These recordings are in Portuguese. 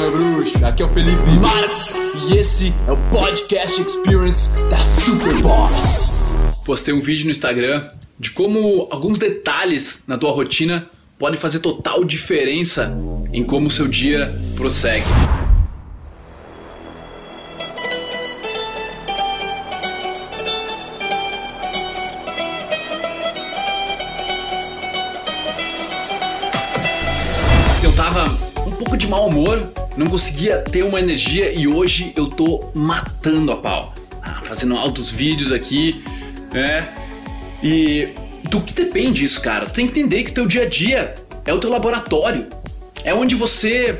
meu bruxo. Aqui é o Felipe Marx e esse é o Podcast Experience da Superboss. Postei um vídeo no Instagram de como alguns detalhes na tua rotina podem fazer total diferença em como o seu dia prossegue. Eu tava um pouco de mau humor, não conseguia ter uma energia e hoje eu tô matando a pau. Ah, fazendo altos vídeos aqui, né? E do que depende isso, cara? Tu tem que entender que teu dia a dia é o teu laboratório. É onde você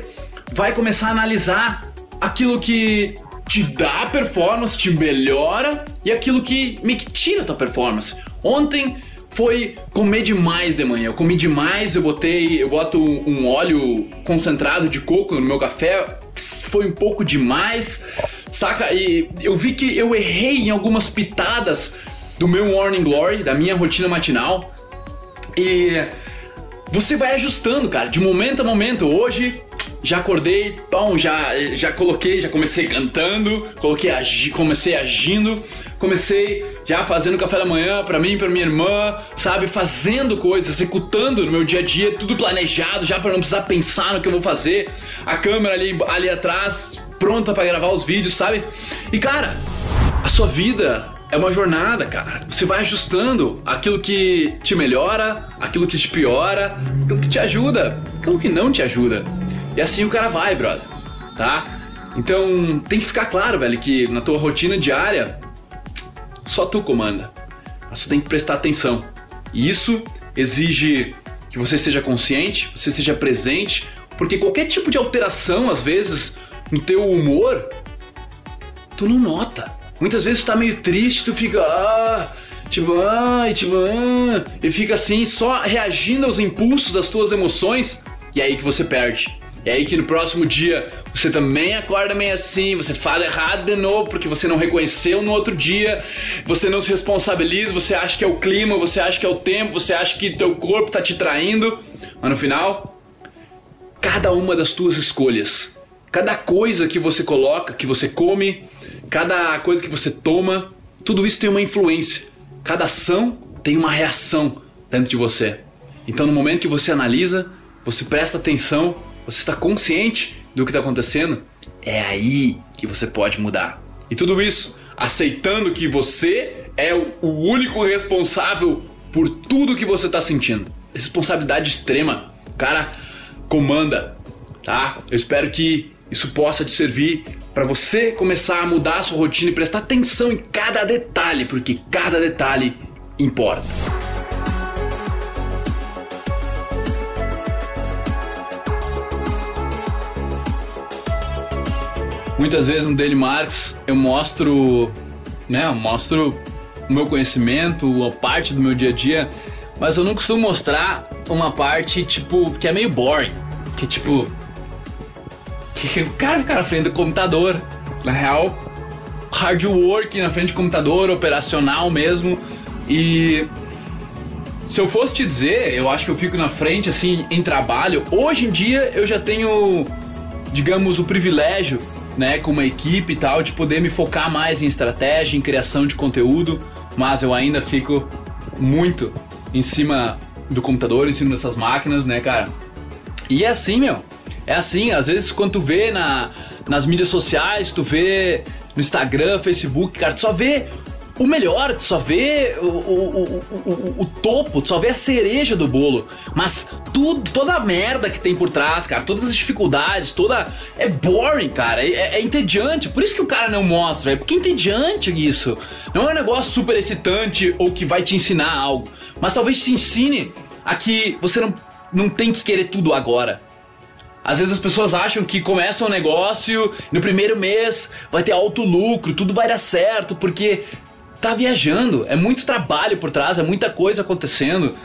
vai começar a analisar aquilo que te dá performance, te melhora e aquilo que me tira tua performance. Ontem foi comer demais de manhã. Eu comi demais, eu botei, eu boto um óleo concentrado de coco no meu café, foi um pouco demais, saca? E eu vi que eu errei em algumas pitadas do meu morning glory, da minha rotina matinal. E você vai ajustando, cara, de momento a momento. Hoje já acordei, bom, já, já coloquei, já comecei cantando, coloquei, agi, comecei agindo, comecei já fazendo café da manhã para mim, para minha irmã, sabe, fazendo coisas, executando no meu dia a dia, tudo planejado, já para não precisar pensar no que eu vou fazer. A câmera ali, ali atrás, pronta para gravar os vídeos, sabe? E cara, a sua vida é uma jornada, cara. Você vai ajustando aquilo que te melhora, aquilo que te piora, aquilo que te ajuda, aquilo que não te ajuda. E assim o cara vai, brother. Tá? Então tem que ficar claro, velho, que na tua rotina diária só tu comanda. Mas tu tem que prestar atenção. E isso exige que você esteja consciente, você esteja presente, porque qualquer tipo de alteração, às vezes, no teu humor, tu não nota. Muitas vezes tu tá meio triste, tu fica, ah, tipo, ai, tipo, ah, e fica assim, só reagindo aos impulsos das tuas emoções, e é aí que você perde. E aí que no próximo dia você também acorda meio assim, você fala errado de novo porque você não reconheceu no outro dia, você não se responsabiliza, você acha que é o clima, você acha que é o tempo, você acha que teu corpo tá te traindo, mas no final, cada uma das tuas escolhas, cada coisa que você coloca, que você come, cada coisa que você toma, tudo isso tem uma influência. Cada ação tem uma reação dentro de você. Então no momento que você analisa, você presta atenção, você está consciente do que está acontecendo, é aí que você pode mudar. E tudo isso aceitando que você é o único responsável por tudo que você está sentindo. Responsabilidade extrema. Cara, comanda, tá? Eu espero que isso possa te servir para você começar a mudar a sua rotina e prestar atenção em cada detalhe, porque cada detalhe importa. Muitas vezes no Daily Marks eu mostro, né, eu mostro o meu conhecimento, a parte do meu dia a dia, mas eu não costumo mostrar uma parte tipo que é meio boring, que tipo que o cara fica na frente do computador, na real, hard work na frente do computador, operacional mesmo, e se eu fosse te dizer, eu acho que eu fico na frente assim em trabalho. Hoje em dia eu já tenho, digamos, o privilégio né, com uma equipe e tal, de poder me focar mais em estratégia, em criação de conteúdo, mas eu ainda fico muito em cima do computador, em cima dessas máquinas, né, cara? E é assim, meu. É assim, às vezes quando tu vê na, nas mídias sociais, tu vê no Instagram, Facebook, cara, tu só vê o melhor, tu só vê o, o, o, o, topo, tu só vê a cereja do bolo. Mas tudo, toda a merda que tem por trás, cara, todas as dificuldades, toda. É boring, cara. É, é entediante. Por isso que o cara não mostra, é porque é entediante isso. Não é um negócio super excitante ou que vai te ensinar algo. Mas talvez te ensine a que você não, não tem que querer tudo agora. Às vezes as pessoas acham que começa um negócio, no primeiro mês vai ter alto lucro, tudo vai dar certo, porque tá viajando, é muito trabalho por trás, é muita coisa acontecendo.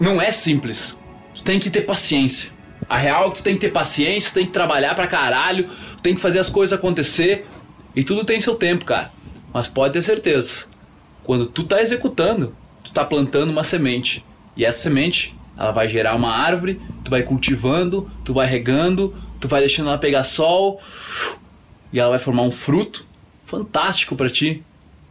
Não é simples. Tu tem que ter paciência. A real é que tu tem que ter paciência, tu tem que trabalhar pra caralho, tu tem que fazer as coisas acontecer e tudo tem seu tempo, cara. Mas pode ter certeza, quando tu tá executando, tu tá plantando uma semente. E essa semente ela vai gerar uma árvore, tu vai cultivando, tu vai regando, tu vai deixando ela pegar sol e ela vai formar um fruto fantástico para ti